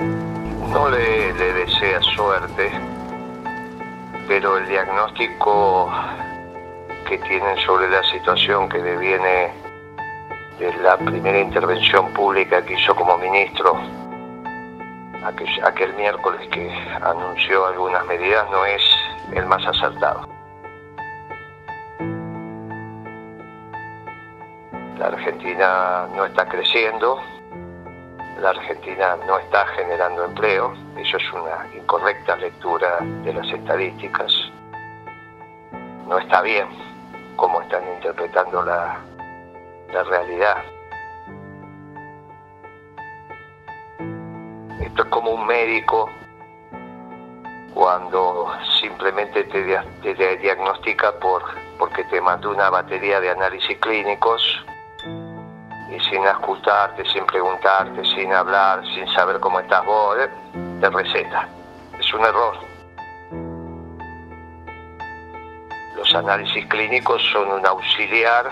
no le, le desea suerte, pero el diagnóstico que tienen sobre la situación que deviene de la primera intervención pública que hizo como ministro aquel, aquel miércoles que anunció algunas medidas no es el más acertado. La Argentina no está creciendo, la Argentina no está generando empleo, eso es una incorrecta lectura de las estadísticas. No está bien cómo están interpretando la, la realidad. Esto es como un médico cuando simplemente te, te diagnostica por, porque te mandó una batería de análisis clínicos y sin escucharte, sin preguntarte, sin hablar, sin saber cómo estás vos, eh, te receta. Es un error. Los análisis clínicos son un auxiliar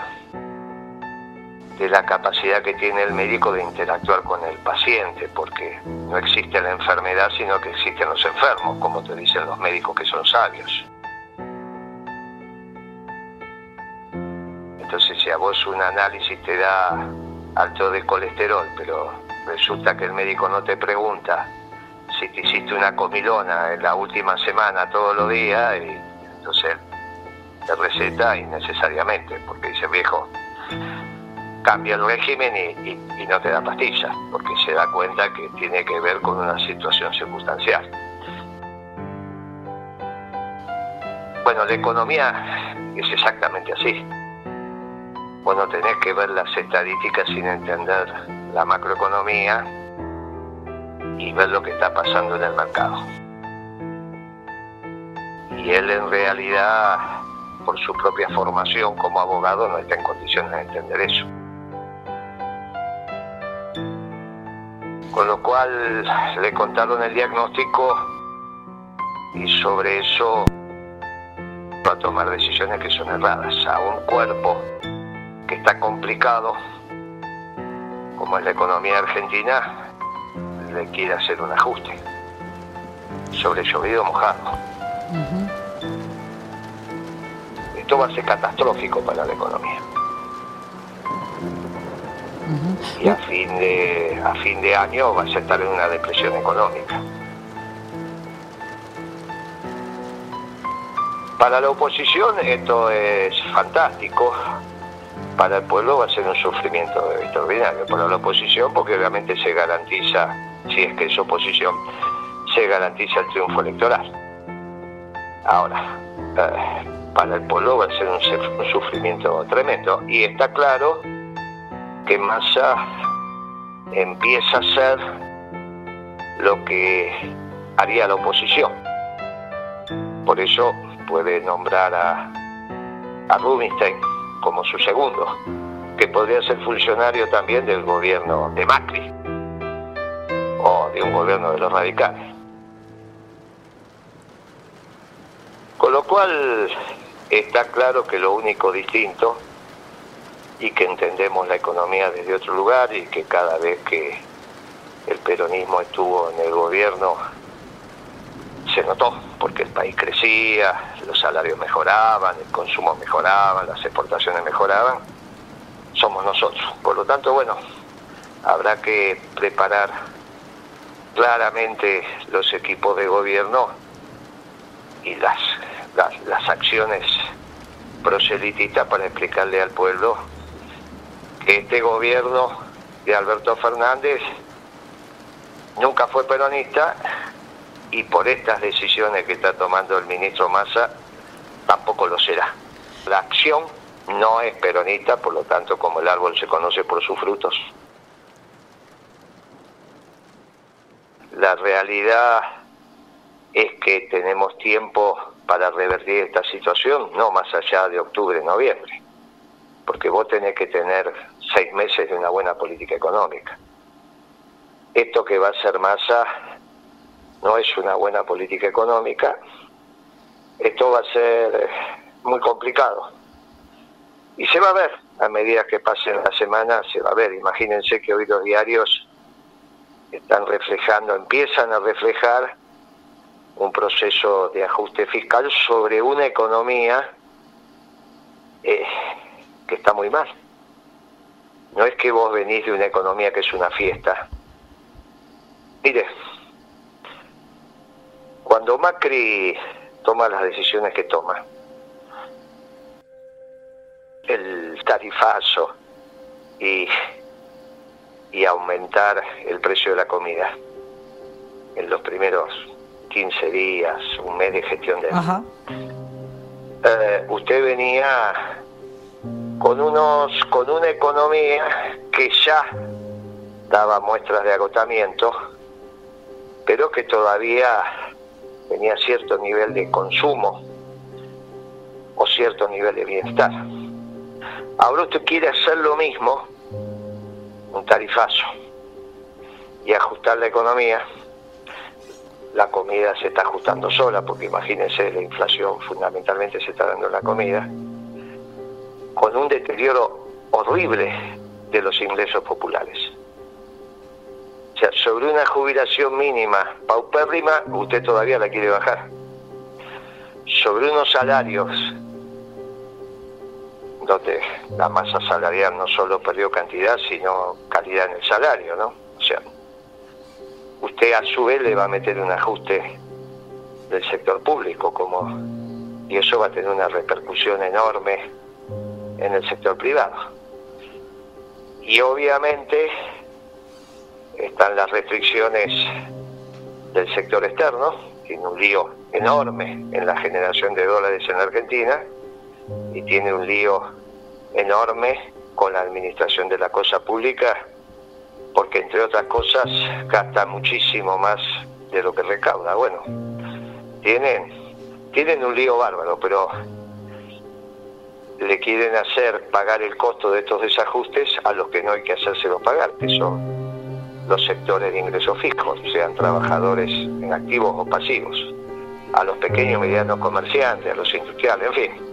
de la capacidad que tiene el médico de interactuar con el paciente, porque no existe la enfermedad, sino que existen los enfermos, como te dicen los médicos que son sabios. Entonces, si a vos un análisis te da alto de colesterol, pero resulta que el médico no te pregunta si te hiciste una comilona en la última semana todos los días, y entonces te receta innecesariamente, porque dice, viejo, cambia el régimen y, y, no te da pastillas, porque se da cuenta que tiene que ver con una situación circunstancial. Bueno, la economía es exactamente así. Bueno, tenés que ver las estadísticas sin entender la macroeconomía y ver lo que está pasando en el mercado. Y él en realidad, por su propia formación como abogado, no está en condiciones de entender eso. Con lo cual le contaron el diagnóstico y sobre eso va a tomar decisiones que son erradas a un cuerpo que está complicado, como es la economía argentina, le quiere hacer un ajuste. Sobre llovido mojado. Esto va a ser catastrófico para la economía. Y a fin de a fin de año va a estar en una depresión económica. Para la oposición esto es fantástico, para el pueblo va a ser un sufrimiento extraordinario, para la oposición porque obviamente se garantiza, si es que es oposición, se garantiza el triunfo electoral. Ahora, eh, para el pueblo va a ser un, sufrimiento tremendo y está claro que Massa empieza a ser lo que haría la oposición. Por eso puede nombrar a, a Rubinstein como su segundo, que podría ser funcionario también del gobierno de Macri o de un gobierno de los radicales. Con lo cual está claro que lo único distinto y que entendemos la economía desde otro lugar y que cada vez que el peronismo estuvo en el gobierno se notó, porque el país crecía, los salarios mejoraban, el consumo mejoraba, las exportaciones mejoraban, somos nosotros. Por lo tanto, bueno, habrá que preparar claramente los equipos de gobierno y las, las, las acciones proselitistas para explicarle al pueblo que este gobierno de Alberto Fernández nunca fue peronista y por estas decisiones que está tomando el ministro Massa tampoco lo será. La acción no es peronista, por lo tanto, como el árbol se conoce por sus frutos. La realidad es que tenemos tiempo para revertir esta situación, no más allá de octubre, noviembre, porque vos tenés que tener seis meses de una buena política económica. Esto que va a ser Massa no es una buena política económica, esto va a ser eh, muy complicado. Y se va a ver, a medida que pasen las semanas, se va a ver. Imagínense que hoy los diarios están reflejando, empiezan a reflejar un proceso de ajuste fiscal sobre una economía eh, que está muy mal. No es que vos venís de una economía que es una fiesta. Mire, cuando Macri toma las decisiones que toma, el tarifazo y, y aumentar el precio de la comida en los primeros 15 días, un mes de gestión de... Eh, usted venía con unos con una economía que ya daba muestras de agotamiento, pero que todavía tenía cierto nivel de consumo o cierto nivel de bienestar. Ahora usted quiere hacer lo mismo, un tarifazo, y ajustar la economía. La comida se está ajustando sola, porque imagínense, la inflación fundamentalmente se está dando en la comida, con un deterioro horrible de los ingresos populares. O sea, sobre una jubilación mínima paupérrima, usted todavía la quiere bajar. Sobre unos salarios donde la masa salarial no solo perdió cantidad, sino calidad en el salario, ¿no? O sea, usted a su vez le va a meter un ajuste del sector público, como y eso va a tener una repercusión enorme en el sector privado. Y obviamente están las restricciones del sector externo, tiene un lío enorme en la generación de dólares en Argentina y tiene un lío enorme con la administración de la cosa pública, porque entre otras cosas gasta muchísimo más de lo que recauda. Bueno, tienen, tienen un lío bárbaro, pero le quieren hacer pagar el costo de estos desajustes a los que no hay que hacérselo pagar, que son los sectores de ingresos fijos, sean trabajadores en activos o pasivos, a los pequeños y medianos comerciantes, a los industriales, en fin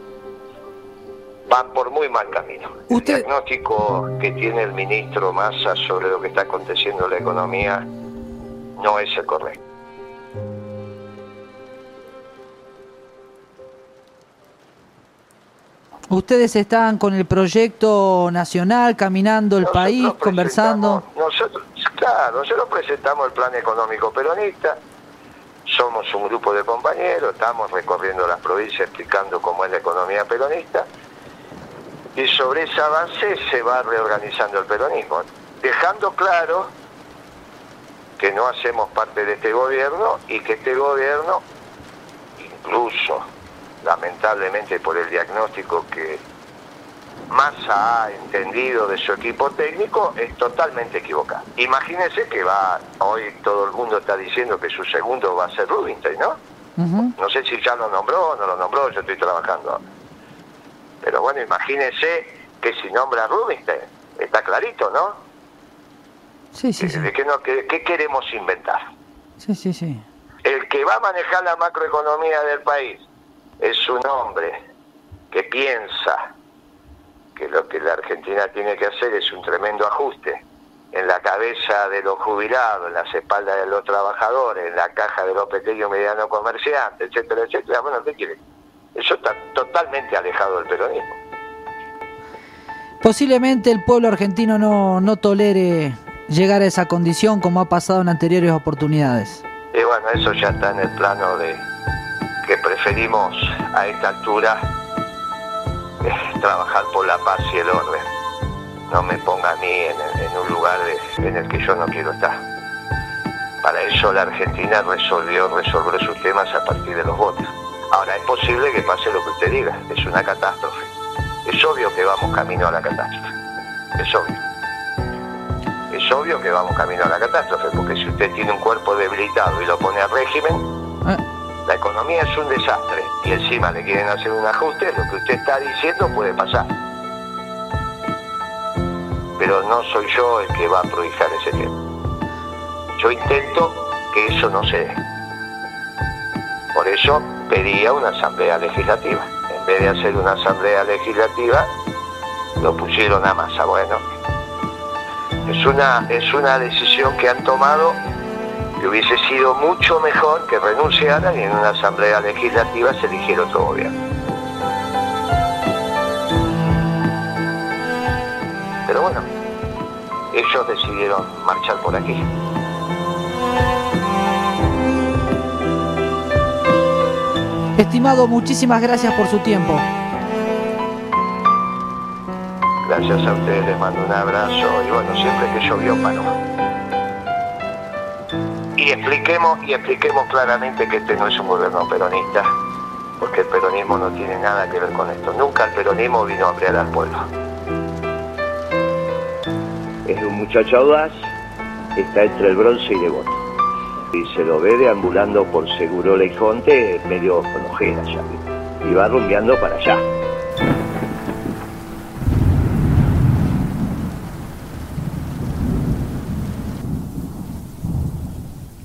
van por muy mal camino. El diagnóstico que tiene el ministro Massa sobre lo que está aconteciendo en la economía no es el correcto. Ustedes están con el proyecto nacional, caminando el país, conversando. Nosotros, claro, nosotros presentamos el plan económico peronista, somos un grupo de compañeros, estamos recorriendo las provincias explicando cómo es la economía peronista. Y sobre ese avance se va reorganizando el peronismo, dejando claro que no hacemos parte de este gobierno y que este gobierno, incluso lamentablemente por el diagnóstico que Massa ha entendido de su equipo técnico, es totalmente equivocado. Imagínense que va, hoy todo el mundo está diciendo que su segundo va a ser Rubinstein, ¿no? No sé si ya lo nombró o no lo nombró, yo estoy trabajando pero bueno, imagínese que si nombra a Rubinstein, está clarito, ¿no? Sí, sí, sí. qué, queremos inventar? Sí, sí, sí. El que va a manejar la macroeconomía del país es un hombre que piensa que lo que la Argentina tiene que hacer es un tremendo ajuste en la cabeza de los jubilados, en las espaldas de los trabajadores, en la caja de los pequeños y medianos comerciantes, etcétera, etcétera. Bueno, ¿qué quiere? Eso está totalmente alejado del peronismo. Posiblemente el pueblo argentino no, no tolere llegar a esa condición como ha pasado en anteriores oportunidades. Y bueno, eso ya está en el plano de que preferimos a esta altura trabajar por la paz y el orden. No me ponga a mí en, un lugar en el que yo no quiero estar. Para eso la Argentina resolvió resolver sus temas a partir de los votos. Ahora, es posible que pase lo que usted diga, es una catástrofe. Es obvio que vamos camino a la catástrofe. Es obvio. Es obvio que vamos camino a la catástrofe, porque si usted tiene un cuerpo debilitado y lo pone al régimen. La economía es un desastre y encima le quieren hacer un ajuste, lo que usted está diciendo puede pasar. Pero no soy yo el que va a prohijar ese tema. Yo intento que eso no se dé. Por eso pedía una asamblea legislativa. En vez de hacer una asamblea legislativa, lo pusieron a masa. Bueno, Es una, es una decisión que han tomado que hubiese sido mucho mejor que renunciaran y en una asamblea legislativa se eligiera otro gobierno. Pero bueno, ellos decidieron marchar por aquí. Estimado, muchísimas gracias por su tiempo. Gracias a ustedes, les mando un abrazo y bueno, siempre que llovió paró. Y expliquemos, y expliquemos claramente que este no es un gobierno peronista, porque el peronismo no tiene nada que ver con esto. Nunca el peronismo vino a ampliar al pueblo. Es un muchacho audaz, está entre el bronce y devoto. Y se lo ve deambulando por Seguro y Conte medio con ojeras ya. Y va rumbeando para allá.